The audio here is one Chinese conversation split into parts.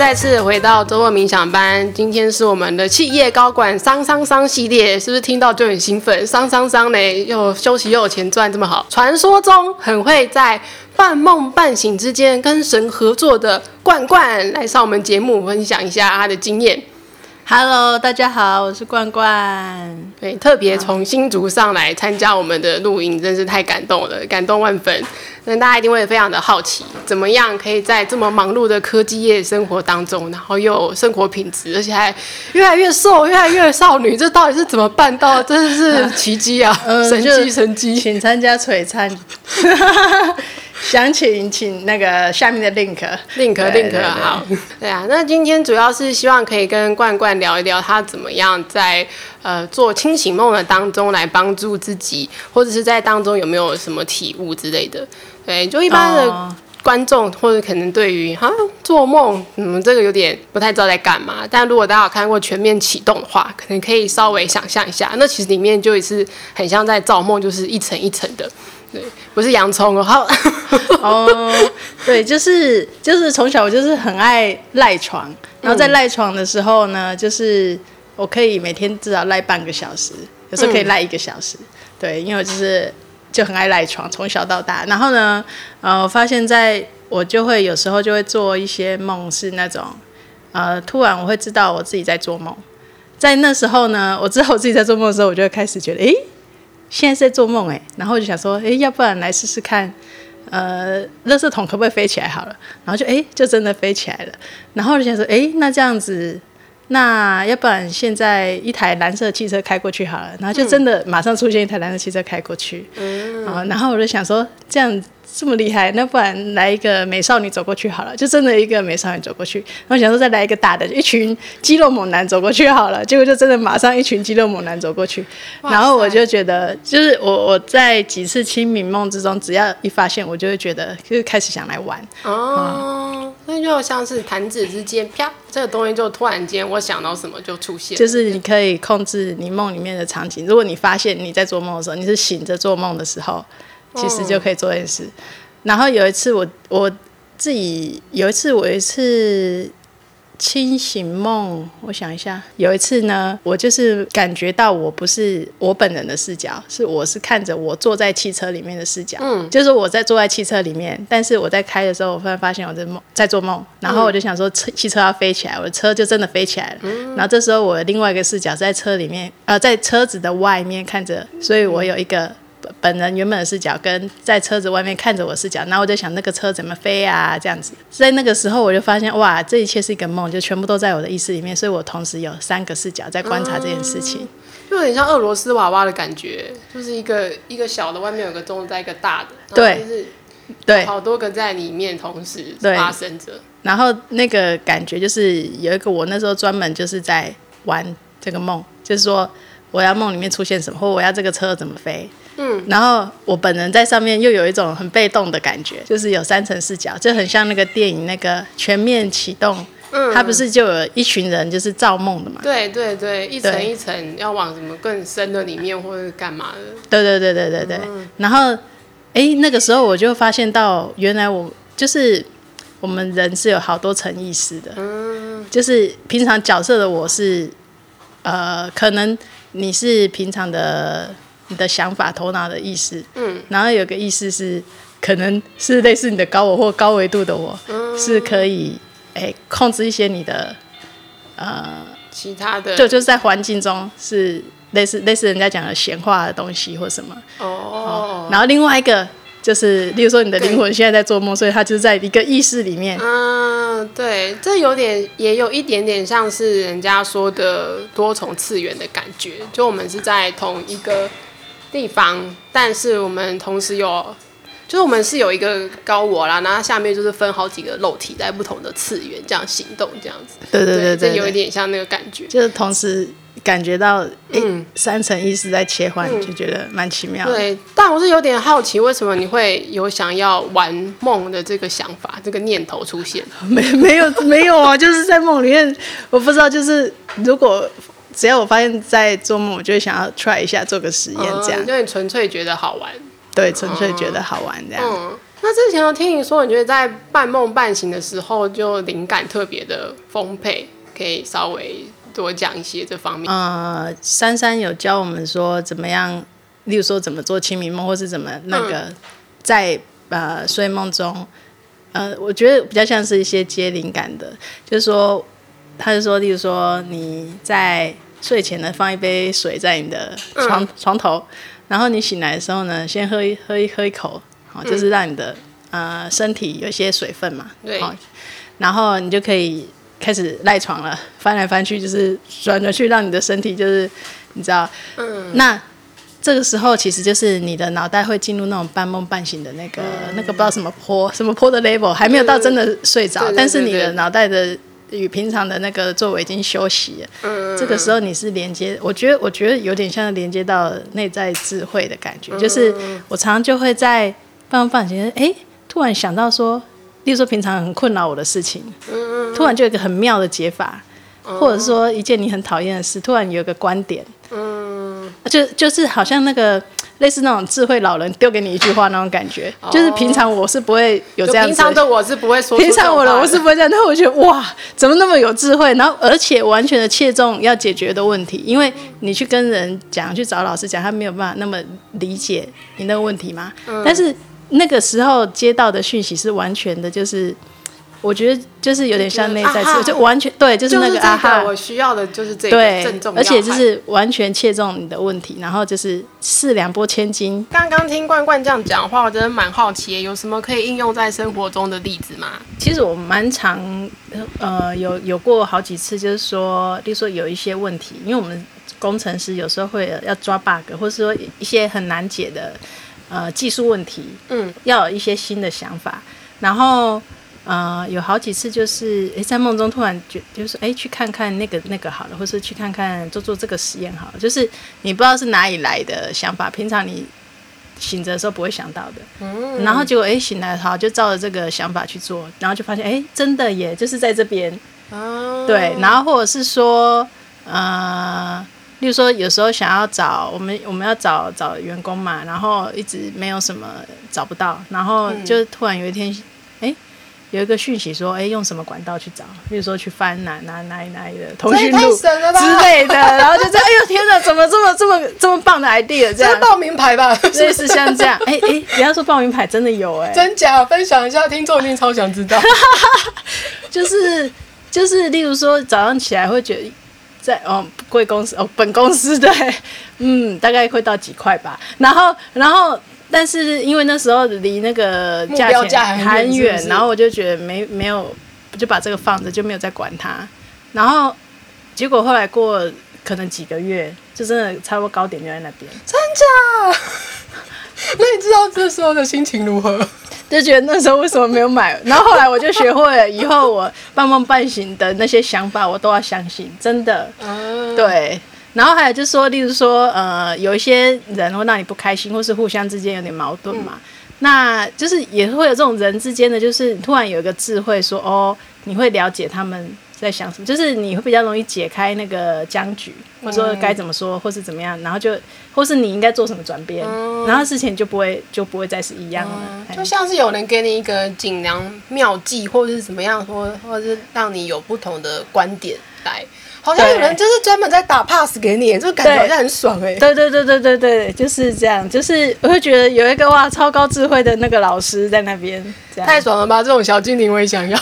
再次回到周末冥想班，今天是我们的企业高管桑桑桑系列，是不是听到就很兴奋？桑桑桑呢，又休息又有钱赚，这么好？传说中很会在半梦半醒之间跟神合作的罐罐来上我们节目，分享一下他的经验。Hello，大家好，我是冠冠。对，特别从新竹上来参加我们的录音，真是太感动了，感动万分。那大家一定会非常的好奇，怎么样可以在这么忙碌的科技业生活当中，然后又有生活品质，而且还越来越瘦，越来越少女，这到底是怎么办到？真的是奇迹啊！神迹，神迹，请参加璀璨。详情请那个下面的 link，link，link 好。对啊，那今天主要是希望可以跟冠冠聊一聊，他怎么样在呃做清醒梦的当中来帮助自己，或者是在当中有没有什么体悟之类的。对，就一般的观众、哦、或者可能对于哈做梦，嗯，这个有点不太知道在干嘛。但如果大家有看过《全面启动》的话，可能可以稍微想象一下，那其实里面就也是很像在造梦，就是一层一层的。对，不是洋葱哦。好，哦，对，就是就是从小我就是很爱赖床，然后在赖床的时候呢，就是我可以每天至少赖半个小时，有时候可以赖一个小时。对，因为我就是就很爱赖床，从小到大。然后呢，呃，我发现在我就会有时候就会做一些梦，是那种呃，突然我会知道我自己在做梦。在那时候呢，我知道我自己在做梦的时候，我就会开始觉得，诶。现在是在做梦哎，然后我就想说，哎，要不然来试试看，呃，垃圾桶可不可以飞起来好了？然后就哎，就真的飞起来了。然后我就想说，哎，那这样子，那要不然现在一台蓝色汽车开过去好了，然后就真的马上出现一台蓝色汽车开过去。嗯。然后我就想说，这样。这么厉害，那不然来一个美少女走过去好了，就真的一个美少女走过去。然后想说再来一个大的，一群肌肉猛男走过去好了，结果就真的马上一群肌肉猛男走过去。然后我就觉得，就是我我在几次清明梦之中，只要一发现，我就会觉得就是开始想来玩。哦，那、嗯、就像是弹指之间，啪，这个东西就突然间我想到什么就出现。就是你可以控制你梦里面的场景。如果你发现你在做梦的时候，你是醒着做梦的时候。其实就可以做这件事。然后有一次我我自己有一次我一次清醒梦，我想一下，有一次呢，我就是感觉到我不是我本人的视角，是我是看着我坐在汽车里面的视角。嗯，就是我在坐在汽车里面，但是我在开的时候，我突然发现我在梦在做梦，然后我就想说车汽车要飞起来，我的车就真的飞起来了。嗯，然后这时候我的另外一个视角在车里面，呃，在车子的外面看着，所以我有一个。本人原本的视角跟在车子外面看着我视角，然后我就想那个车怎么飞啊？这样子，在那个时候我就发现哇，这一切是一个梦，就全部都在我的意识里面，所以我同时有三个视角在观察这件事情，就有点像俄罗斯娃娃的感觉，就是一个一个小的外面有个中，在一个大的，对，对，好多个在里面同时发生着，然后那个感觉就是有一个我那时候专门就是在玩这个梦，就是说我要梦里面出现什么，或我要这个车怎么飞。嗯，然后我本人在上面又有一种很被动的感觉，就是有三层视角，就很像那个电影那个全面启动，嗯，它不是就有一群人就是造梦的嘛？对对对，一层一层要往什么更深的里面或者干嘛的？对对对对对对。嗯、然后，哎，那个时候我就发现到，原来我就是我们人是有好多层意识的，嗯，就是平常角色的我是，呃，可能你是平常的。你的想法、头脑的意思，嗯，然后有个意思是，可能是类似你的高我或高维度的我，嗯、是可以，哎、欸，控制一些你的，呃，其他的，就就是在环境中是类似类似人家讲的闲话的东西或什么，哦，哦，然后另外一个就是，例如说你的灵魂现在在做梦，所以它就是在一个意识里面，嗯，对，这有点也有一点点像是人家说的多重次元的感觉，就我们是在同一个。地方，但是我们同时有，就是我们是有一个高我啦，然后下面就是分好几个肉体在不同的次元这样行动，这样子。对对对对，对，这有一点像那个感觉，就是同时感觉到，嗯，三层意识在切换，嗯、就觉得蛮奇妙的。对，但我是有点好奇，为什么你会有想要玩梦的这个想法，这个念头出现？没没有没有啊，就是在梦里面，我不知道，就是如果。只要我发现，在做梦，我就会想要 try 一下，做个实验，这样。因为纯粹觉得好玩。对，纯粹觉得好玩这样。嗯，那之前我听你说，你觉得在半梦半醒的时候，就灵感特别的丰沛，可以稍微多讲一些这方面。呃，珊珊有教我们说怎么样，例如说怎么做清明梦，或是怎么那个在、嗯、呃睡梦中，呃，我觉得比较像是一些接灵感的，就是说，他就说，例如说你在睡前呢放一杯水在你的床、嗯、床头，然后你醒来的时候呢，先喝一喝一喝一口。好，就是让你的、嗯、呃身体有一些水分嘛，对，好，然后你就可以开始赖床了，翻来翻去就是转转去，让你的身体就是你知道，嗯，那这个时候其实就是你的脑袋会进入那种半梦半醒的那个、嗯、那个不知道什么坡什么坡的 level，还没有到真的睡着，但是你的脑袋的与平常的那个座位已经休息了，嗯，这个时候你是连接，我觉得我觉得有点像连接到内在智慧的感觉，就是我常常就会在。半梦半醒，哎，突然想到说，例如说平常很困扰我的事情，嗯，突然就有一个很妙的解法，嗯，或者说一件你很讨厌的事，突然有一个观点，嗯，就就是好像那个类似那种智慧老人丢给你一句话那种感觉，哦，就是平常我是不会有这样子，平常的我是不会说，平常我的我是不会这样，但我觉得哇，怎么那么有智慧？然后而且完全的切中要解决的问题，因为你去跟人讲，去找老师讲，他没有办法那么理解你那个问题嘛，嗯，但是。那个时候接到的讯息是完全的，就是我觉得就是有点像内在词，就完全对，就是那个啊哈，我需要的就是这个对，而且就是完全切中你的问题，然后就是四两拨千斤。刚刚听冠冠这样讲话，我真的蛮好奇，有什么可以应用在生活中的例子吗？其实我蛮常呃有有过好几次，就是说，例如说有一些问题，因为我们工程师有时候会要抓 bug，或者说一些很难解的。呃，技术问题，嗯，要有一些新的想法，然后，呃，有好几次就是，诶，在梦中突然觉就是，诶，去看看那个那个好了，或是去看看做做这个实验好了，就是你不知道是哪里来的想法，平常你醒着的时候不会想到的，嗯，然后结果，诶，醒来好就照着这个想法去做，然后就发现，诶，真的耶，就是在这边，哦，对，然后或者是说，呃。例如说，有时候想要找我们，我们要找找员工嘛，然后一直没有什么找不到，然后就突然有一天，哎、嗯，有一个讯息说，哎，用什么管道去找？比如说去翻哪哪哪哪里的通讯录之类的，然后就这样，哎呦天哪，怎么这么这么这么棒的 idea？这样报名牌吧，类似像这样，哎哎，不要说报名牌，真的有哎，真假分享一下，听众一定超想知道。就 是就是，例如说早上起来会觉得。在哦，贵公司哦，本公司对，嗯，大概会到几块吧。然后，然后，但是因为那时候离那个价钱很远，然后我就觉得没没有，就把这个放着，就没有再管它。然后，结果后来过可能几个月，就真的差不多高点就在那边。真假？那你知道这时候的心情如何？就觉得那时候为什么没有买？然后后来我就学会了，以后我半梦半醒的那些想法，我都要相信，真的。对。然后还有就是说，例如说，呃，有一些人会让你不开心，或是互相之间有点矛盾嘛，嗯、那就是也会有这种人之间的，就是突然有一个智慧说，哦，你会了解他们。在想什么？就是你会比较容易解开那个僵局，或者说该怎么说，或是怎么样，然后就，或是你应该做什么转变，嗯，然后事情就不会就不会再是一样了，嗯。就像是有人给你一个锦囊妙计，或者是怎么样，或或者是让你有不同的观点来，好像有人就是专门在打 pass 给你，这感觉好像很爽哎。对对对对对对，就是这样，就是我会觉得有一个哇超高智慧的那个老师在那边，太爽了吧！这种小精灵我也想要。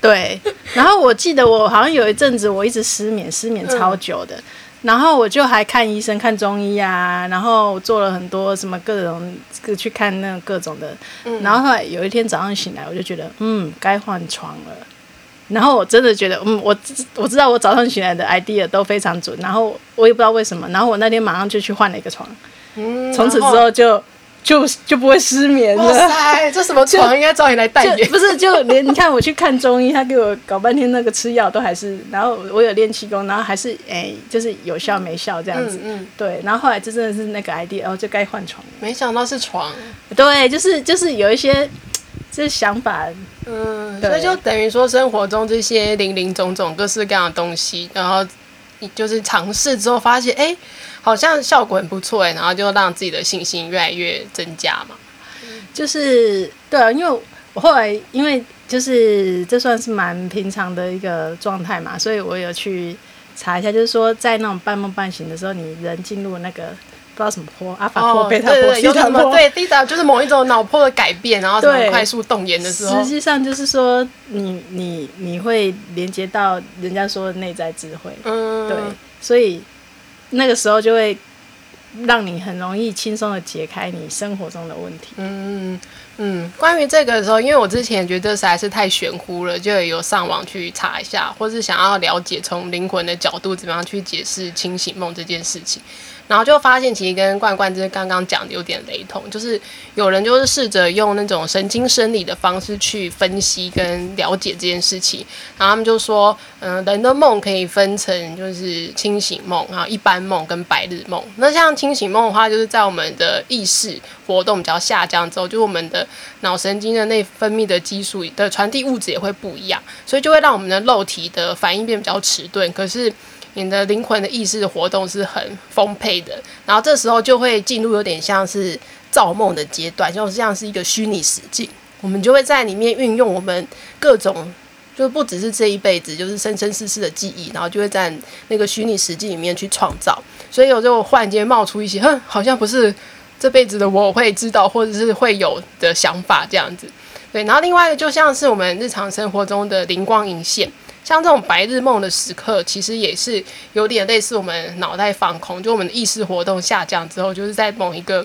对，然后我记得我好像有一阵子我一直失眠，失眠超久的，嗯、然后我就还看医生，看中医啊，然后做了很多什么各种去看那各种的，嗯、然后后来有一天早上醒来，我就觉得嗯该换床了，然后我真的觉得嗯我我知道我早上醒来的 idea 都非常准，然后我也不知道为什么，然后我那天马上就去换了一个床，嗯、从此之后就。就就不会失眠了。哇塞，这什么 床应该找你来代言？不是，就连你看我去看中医，他给我搞半天那个吃药都还是，然后我有练气功，然后还是哎、欸，就是有效没效这样子。嗯，嗯对，然后后来就真的是那个 idea，然后就该换床。没想到是床。对，就是就是有一些这想法。嗯，所以就等于说生活中这些零零总总各式各样的东西，然后你就是尝试之后发现，哎、欸。好像效果很不错哎，然后就让自己的信心越来越增加嘛。就是对啊，因为我后来因为就是这算是蛮平常的一个状态嘛，所以我有去查一下，就是说在那种半梦半醒的时候，你人进入那个不知道什么坡，阿法坡、贝塔坡、西塔波，对，西塔就是某一种脑波的改变，然后很快速动眼的时候，实际上就是说你你你会连接到人家说的内在智慧，嗯，对，所以那个时候就会。让你很容易轻松的解开你生活中的问题。嗯嗯，关于这个的时候，因为我之前觉得实在是太玄乎了，就有上网去查一下，或是想要了解从灵魂的角度怎么样去解释清醒梦这件事情。然后就发现，其实跟冠冠就是刚刚讲的有点雷同，就是有人就是试着用那种神经生理的方式去分析跟了解这件事情。然后他们就说，嗯，人的梦可以分成就是清醒梦，然后一般梦跟白日梦。那像清醒梦的话，就是在我们的意识活动比较下降之后，就我们的脑神经的内分泌的激素的传递物质也会不一样，所以就会让我们的肉体的反应变比较迟钝。可是你的灵魂的意识活动是很丰沛的，然后这时候就会进入有点像是造梦的阶段，就像是一个虚拟实境，我们就会在里面运用我们各种，就不只是这一辈子，就是生生世世的记忆，然后就会在那个虚拟实境里面去创造，所以有时候忽然间冒出一些，哼，好像不是这辈子的我会知道或者是会有的想法这样子，对，然后另外一个就像是我们日常生活中的灵光一现。像这种白日梦的时刻，其实也是有点类似我们脑袋放空，就我们的意识活动下降之后，就是在某一个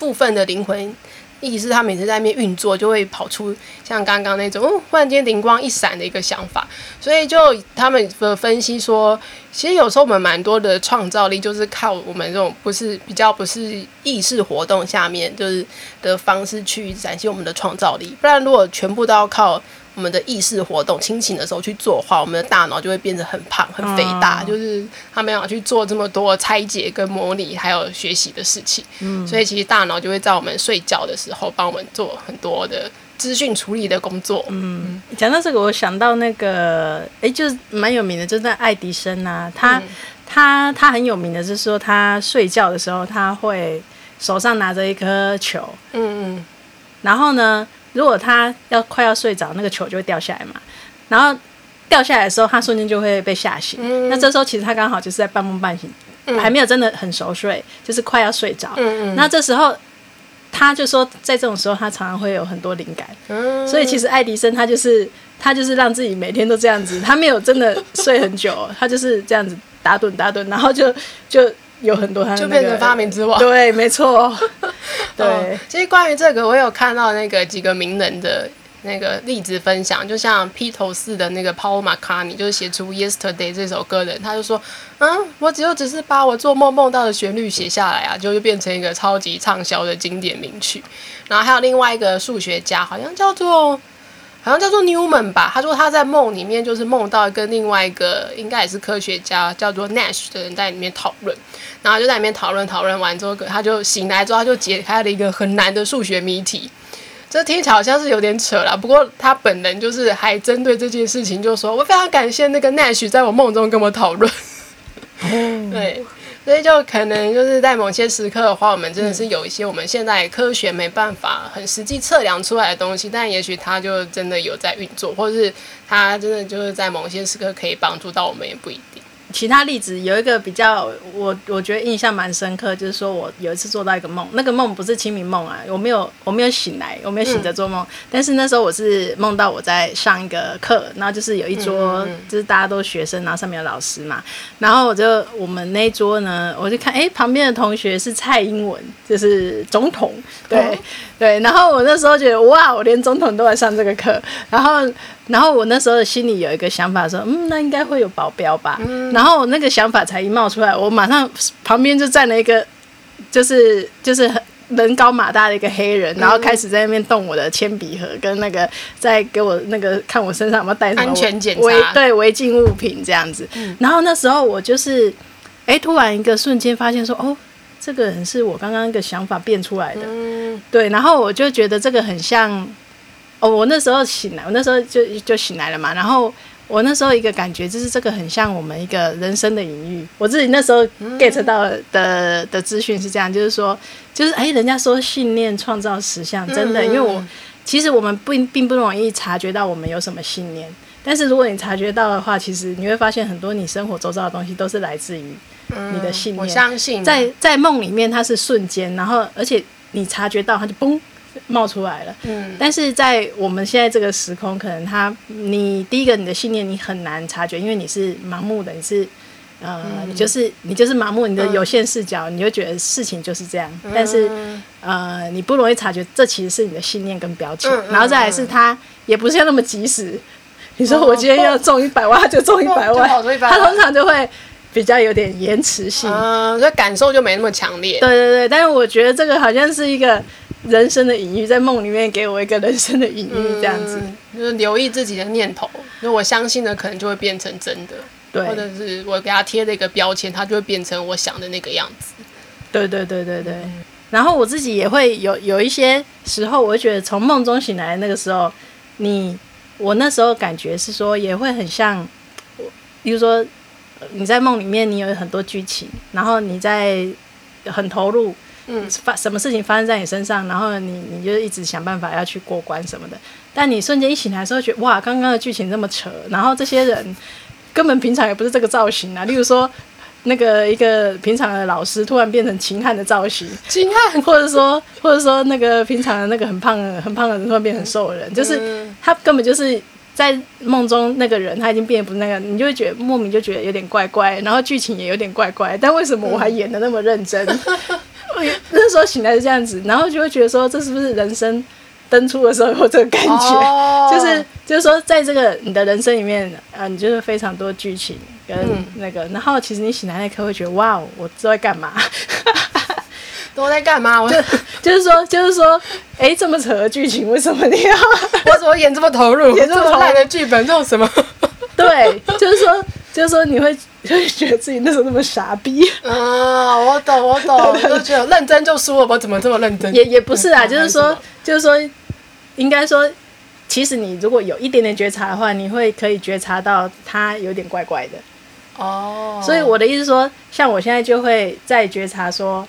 部分的灵魂意识，它每次在那边运作，就会跑出像刚刚那种，哦，忽然间灵光一闪的一个想法。所以就他们的分析说，其实有时候我们蛮多的创造力，就是靠我们这种不是比较不是意识活动下面就是的方式去展现我们的创造力。不然如果全部都要靠。我们的意识活动清醒的时候去做的话，我们的大脑就会变得很胖、很肥大，嗯、就是他没有去做这么多拆解跟模拟，还有学习的事情。嗯，所以其实大脑就会在我们睡觉的时候帮我们做很多的资讯处理的工作。嗯，讲到这个，我想到那个，哎，就是蛮有名的，就是爱迪生啊，他、嗯、他他很有名的，就是说他睡觉的时候，他会手上拿着一颗球。嗯嗯，然后呢？如果他要快要睡着，那个球就会掉下来嘛。然后掉下来的时候，他瞬间就会被吓醒。嗯、那这时候其实他刚好就是在半梦半醒，嗯、还没有真的很熟睡，就是快要睡着。那这时候他就说，在这种时候他常常会有很多灵感。嗯、所以其实爱迪生他就是他就是让自己每天都这样子，他没有真的睡很久，他就是这样子打盹打盹，然后就就。有很多他、那个，就变成发明之王。对，没错。对、哦，其实关于这个，我有看到那个几个名人的那个例子分享，就像披头士的那个 Paul McCartney，就是写出《Yesterday》这首歌的人，他就说：“嗯，我只有只是把我做梦梦到的旋律写下来啊，就就变成一个超级畅销的经典名曲。”然后还有另外一个数学家，好像叫做。好像叫做 Newman 吧，他说他在梦里面就是梦到跟另外一个应该也是科学家叫做 Nash 的人在里面讨论，然后就在里面讨论讨论完之后，他就醒来之后他就解开了一个很难的数学谜题。这听起来好像是有点扯了，不过他本人就是还针对这件事情就说：“我非常感谢那个 Nash 在我梦中跟我讨论。”对。所以就可能就是在某些时刻的话，我们真的是有一些我们现在科学没办法很实际测量出来的东西，但也许它就真的有在运作，或者是它真的就是在某些时刻可以帮助到我们，也不一定。其他例子有一个比较，我我觉得印象蛮深刻，就是说我有一次做到一个梦，那个梦不是清明梦啊，我没有我没有醒来，我没有醒着做梦，嗯、但是那时候我是梦到我在上一个课，然后就是有一桌，嗯嗯就是大家都学生，然后上面有老师嘛，然后我就我们那一桌呢，我就看，哎，旁边的同学是蔡英文，就是总统，对、哦、对，然后我那时候觉得哇，我连总统都来上这个课，然后。然后我那时候心里有一个想法说，嗯，那应该会有保镖吧。嗯、然后那个想法才一冒出来，我马上旁边就站了一个，就是就是人高马大的一个黑人，然后开始在那边动我的铅笔盒，跟那个在给我那个看我身上有没有带什么安全检查，对违禁物品这样子。嗯、然后那时候我就是，哎，突然一个瞬间发现说，哦，这个人是我刚刚一个想法变出来的。嗯、对，然后我就觉得这个很像。哦，我那时候醒来，我那时候就就醒来了嘛。然后我那时候一个感觉就是这个很像我们一个人生的隐喻。我自己那时候 get 到的、嗯、的资讯是这样，就是说，就是哎，人家说信念创造实相，真的，嗯、因为我其实我们不并不容易察觉到我们有什么信念，但是如果你察觉到的话，其实你会发现很多你生活周遭的东西都是来自于你的信念。我相信，在在梦里面它是瞬间，然后而且你察觉到它就嘣。冒出来了，嗯，但是在我们现在这个时空，可能他，你第一个你的信念你很难察觉，因为你是盲目的，你是，呃，嗯、你就是你就是盲目，你的有限视角，嗯、你就觉得事情就是这样，嗯、但是，呃，你不容易察觉这其实是你的信念跟标签，嗯、然后再来是他也不是要那么及时，你说我今天要中一百万，他就中一百万，他通常就会比较有点延迟性，嗯，所以感受就没那么强烈，对对对，但是我觉得这个好像是一个。人生的隐喻，在梦里面给我一个人生的隐喻，这样子、嗯，就是留意自己的念头。如果我相信的，可能就会变成真的；对，或者是我给他贴了一个标签，他就会变成我想的那个样子。对对对对对。嗯、然后我自己也会有有一些时候，我会觉得从梦中醒来那个时候，你我那时候感觉是说，也会很像，比如说你在梦里面，你有很多剧情，然后你在很投入。嗯，发什么事情发生在你身上，然后你你就一直想办法要去过关什么的。但你瞬间一醒来的时候，觉得哇，刚刚的剧情这么扯，然后这些人根本平常也不是这个造型啊。例如说，那个一个平常的老师突然变成秦汉的造型，秦汉，或者说或者说那个平常的那个很胖的很胖的人突然变成瘦的人，就是他根本就是在梦中那个人，他已经变得不是那个，你就会觉得莫名就觉得有点怪怪，然后剧情也有点怪怪，但为什么我还演的那么认真？那时候醒来是这样子，然后就会觉得说，这是不是人生登出的时候有这个感觉？哦、就是就是说，在这个你的人生里面，啊，你就是非常多剧情跟那个，嗯、然后其实你醒来那刻会觉得，哇，我都在干嘛？都在干嘛？我就就是说，就是说，哎，这么扯的剧情，为什么你要？我怎么演这么投入？演这么烂的剧本，这种什么？对，就是说。就是说你会就 会觉得自己那时候那么傻逼啊！我懂，我懂，就觉得认真就输了，我怎么这么认真？也也不是啊，就是说，就是说，应该说，其实你如果有一点点觉察的话，你会可以觉察到他有点怪怪的哦。所以我的意思说，像我现在就会在觉察说，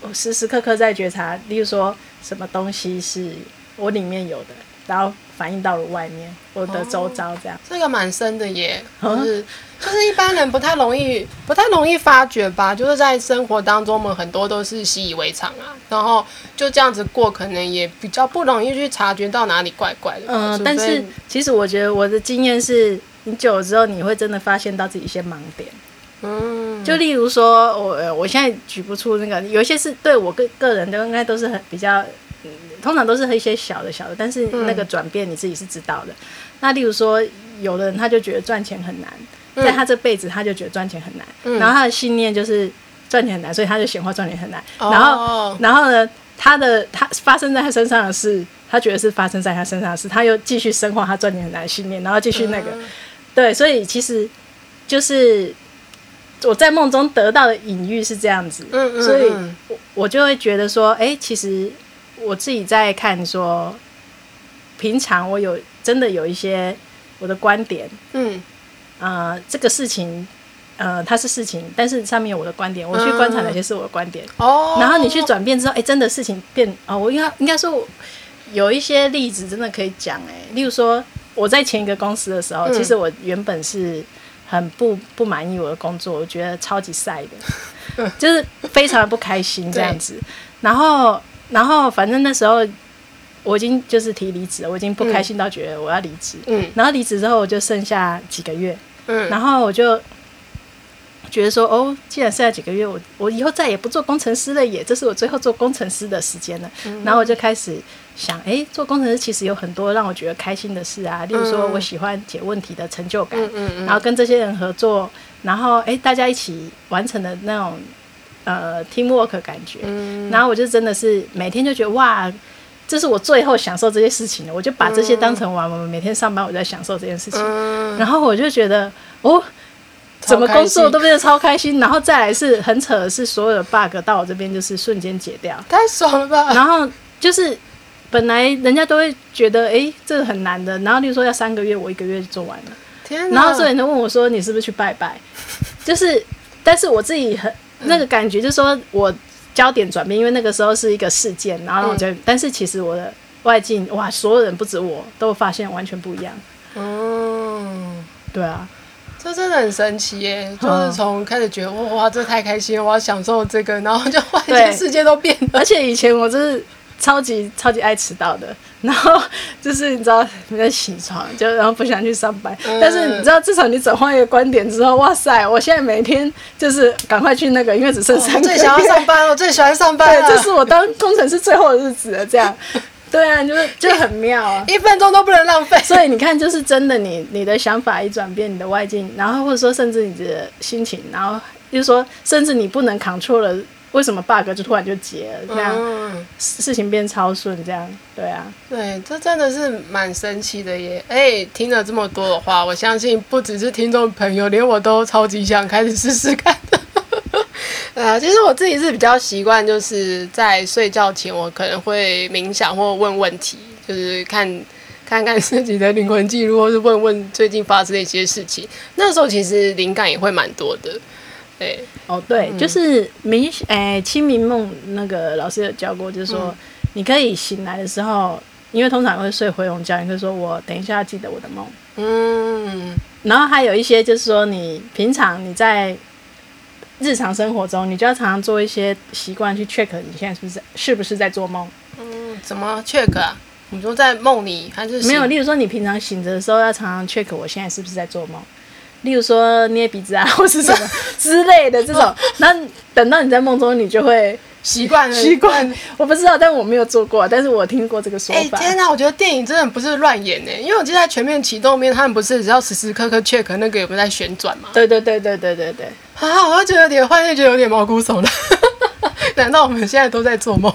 我时时刻刻在觉察，例如说什么东西是我里面有的，然后反映到了外面，我的周遭这样。哦、这个蛮深的耶，就是。就是一般人不太容易，不太容易发觉吧。就是在生活当中，我们很多都是习以为常啊，然后就这样子过，可能也比较不容易去察觉到哪里怪怪的。嗯，但是其实我觉得我的经验是，你久了之后，你会真的发现到自己一些盲点。嗯，就例如说，我我现在举不出那个，有一些是对我个个人都应该都是很比较，嗯，通常都是一些小的小的，但是那个转变你自己是知道的。嗯，那例如说，有的人他就觉得赚钱很难。在他这辈子，他就觉得赚钱很难，嗯、然后他的信念就是赚钱很难，所以他就显化赚钱很难。哦、然后，然后呢，他的他发生在他身上的事，他觉得是发生在他身上的事，他又继续深化他赚钱很难的信念，然后继续那个，嗯、对，所以其实就是我在梦中得到的隐喻是这样子，嗯嗯嗯，所以我我就会觉得说，哎，其实我自己在看说，平常我有真的有一些我的观点，嗯。呃，这个事情，呃，它是事情，但是上面有我的观点，我去观察哪些是我的观点，哦、嗯，然后你去转变之后，哎，真的事情变，哦，我应该应该说，有一些例子真的可以讲，哎，例如说我在前一个公司的时候，嗯、其实我原本是很不不满意我的工作，我觉得超级晒的，嗯、就是非常的不开心这样子，然后然后反正那时候。我已经就是提离职了，我已经不开心到觉得我要离职。嗯，然后离职之后我就剩下几个月。嗯，然后我就觉得说，哦，既然剩下几个月，我我以后再也不做工程师了，耶这是我最后做工程师的时间了。嗯，然后我就开始想，哎，做工程师其实有很多让我觉得开心的事啊，例如说我喜欢解问题的成就感，嗯嗯，然后跟这些人合作，然后哎，大家一起完成的那种呃 teamwork 感觉。嗯，然后我就真的是每天就觉得哇。这是我最后享受这些事情了，我就把这些当成玩。我们每天上班，我在享受这件事情。嗯、然后我就觉得，哦，怎么工作都变得超开心。然后再来是很扯的是，所有的 bug 到我这边就是瞬间解掉，太爽了吧！然后就是本来人家都会觉得，哎，这个很难的。然后例如说要三个月，我一个月就做完了。天哪，然后所有人都问我说：“你是不是去拜拜？” 就是，但是我自己很那个感觉，就是说我焦点转变，因为那个时候是一个事件，然后我就，嗯、但是其实我的外境哇，所有人不止我都发现完全不一样。嗯，对啊。这真的很神奇耶！就是从开始觉得哇哇，这太开心了，我要享受这个，然后就 外界世界都变了。而且以前我就是超级超级爱迟到的，然后就是你知道你在起床就然后不想去上班，嗯、但是你知道至少你转换一个观点之后，哇塞！我现在每天就是赶快去那个，因为只剩三个月。最想要上班，我最喜欢上班了。对，这是我当工程师最后的日子了，这样。对啊，就是就很妙啊，一分钟都不能浪费。所以你看，就是真的你，你你的想法一转变，你的外境，然后或者说甚至你的心情，然后就是说，甚至你不能 control 了，为什么 bug 就突然就解了，这样、嗯、事情变超顺，这样对啊，对，这真的是蛮神奇的耶。哎，听了这么多的话，我相信不只是听众朋友，连我都超级想开始试试看的。啊，其实我自己是比较习惯，就是在睡觉前，我可能会冥想或问问题，就是看看看自己的灵魂记录，或是问问最近发生的一些事情。那时候其实灵感也会蛮多的。对，哦，对，嗯、就是冥，哎，清明梦那个老师有教过，就是说、嗯、你可以醒来的时候，因为通常会睡回笼觉，你可以说我等一下要记得我的梦。嗯，然后还有一些就是说，你平常你在。日常生活中，你就要常常做一些习惯去 check 你现在是不是是不是在做梦？嗯，怎么 check 啊？你说在梦里还是？没有，例如说你平常醒着的时候要常常 check 我现在是不是在做梦？例如说捏鼻子啊，或是什么 之类的这种。那等到你在梦中，你就会。习惯了，习惯，我不知道，但我没有做过，但是我听过这个说法。哎、欸，天哪，我觉得电影真的不是乱演呢，因为我记得在全面启动面，他们不是只要时时刻刻 check 那个有没有在旋转吗？对对对对对对对。啊，我就觉得有点，幻觉觉得有点毛骨悚然。难道我们现在都在做梦？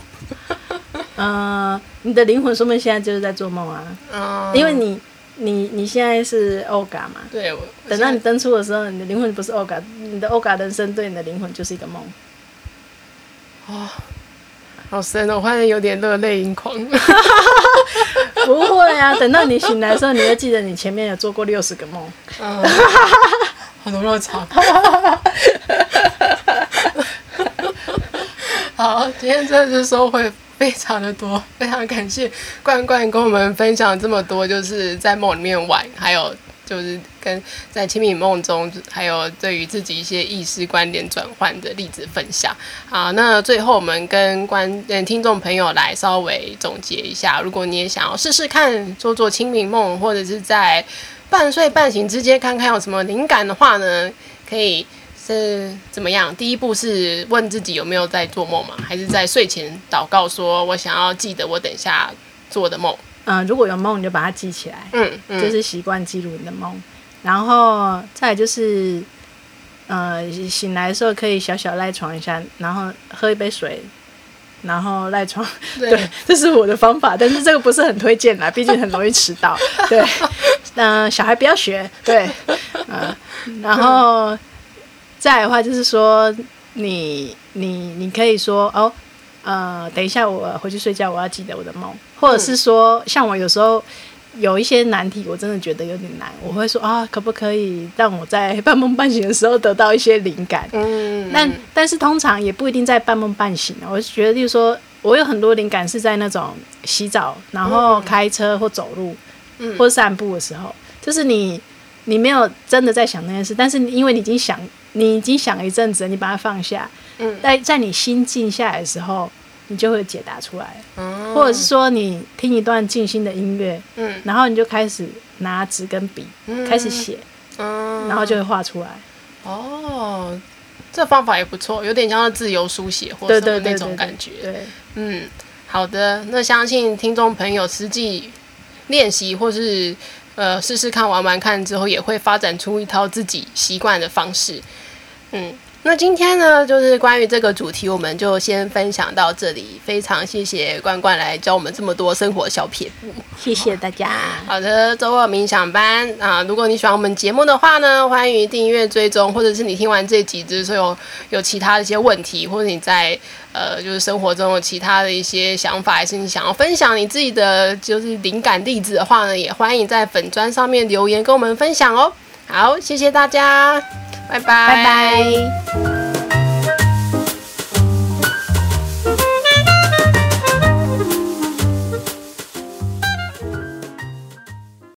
嗯、呃，你的灵魂说不定现在就是在做梦啊。嗯。因为你你你现在是欧嘎嘛？对。我等到你登出的时候，你的灵魂不是欧嘎，你的欧嘎人生对你的灵魂就是一个梦。哦，好深哦！我发现有点热泪盈眶。不会啊，等到你醒来的时候，你会记得你前面有做过六十个梦。嗯，很多热场。好，今天真的是收获非常的多，非常感谢冠冠跟我们分享这么多，就是在梦里面玩，还有。就是跟在清明梦中，还有对于自己一些意识观点转换的例子分享。好，那最后我们跟观嗯听众朋友来稍微总结一下，如果你也想要试试看做做清明梦，或者是在半睡半醒之间看看有什么灵感的话呢，可以是怎么样？第一步是问自己有没有在做梦吗？还是在睡前祷告说，我想要记得我等一下做的梦。嗯、呃，如果有梦，你就把它记起来，嗯，嗯就是习惯记录你的梦。然后再来就是，呃，醒来的时候可以小小赖床一下，然后喝一杯水，然后赖床。对，对，这是我的方法，但是这个不是很推荐啦，毕竟很容易迟到。对，嗯、呃，小孩不要学。对，嗯、呃，然后再来的话就是说，你你你可以说哦。呃，等一下，我回去睡觉，我要记得我的梦，或者是说，像我有时候有一些难题，我真的觉得有点难，我会说啊，可不可以让我在半梦半醒的时候得到一些灵感？嗯，但但是通常也不一定在半梦半醒。我觉得，就是说，我有很多灵感是在那种洗澡，然后开车或走路，嗯，或散步的时候，就是你你没有真的在想那件事，但是因为你已经想，你已经想了一阵子，你把它放下。嗯，在在你心静下来的时候，你就会解答出来，嗯，或者是说你听一段静心的音乐，嗯，然后你就开始拿纸跟笔，嗯，开始写，嗯，然后就会画出来。哦，这方法也不错，有点像自由书写或者那种感觉。对，嗯，好的，那相信听众朋友实际练习或是呃试试看玩玩看之后，也会发展出一套自己习惯的方式。嗯。那今天呢，就是关于这个主题，我们就先分享到这里。非常谢谢关关来教我们这么多生活小撇步，谢谢大家。好的，周二冥想班啊，如果你喜欢我们节目的话呢，欢迎订阅追踪，或者是你听完这集之后有有其他的一些问题，或者你在呃就是生活中有其他的一些想法，还是你想要分享你自己的就是灵感例子的话呢，也欢迎在粉砖上面留言跟我们分享哦。好，谢谢大家，拜拜，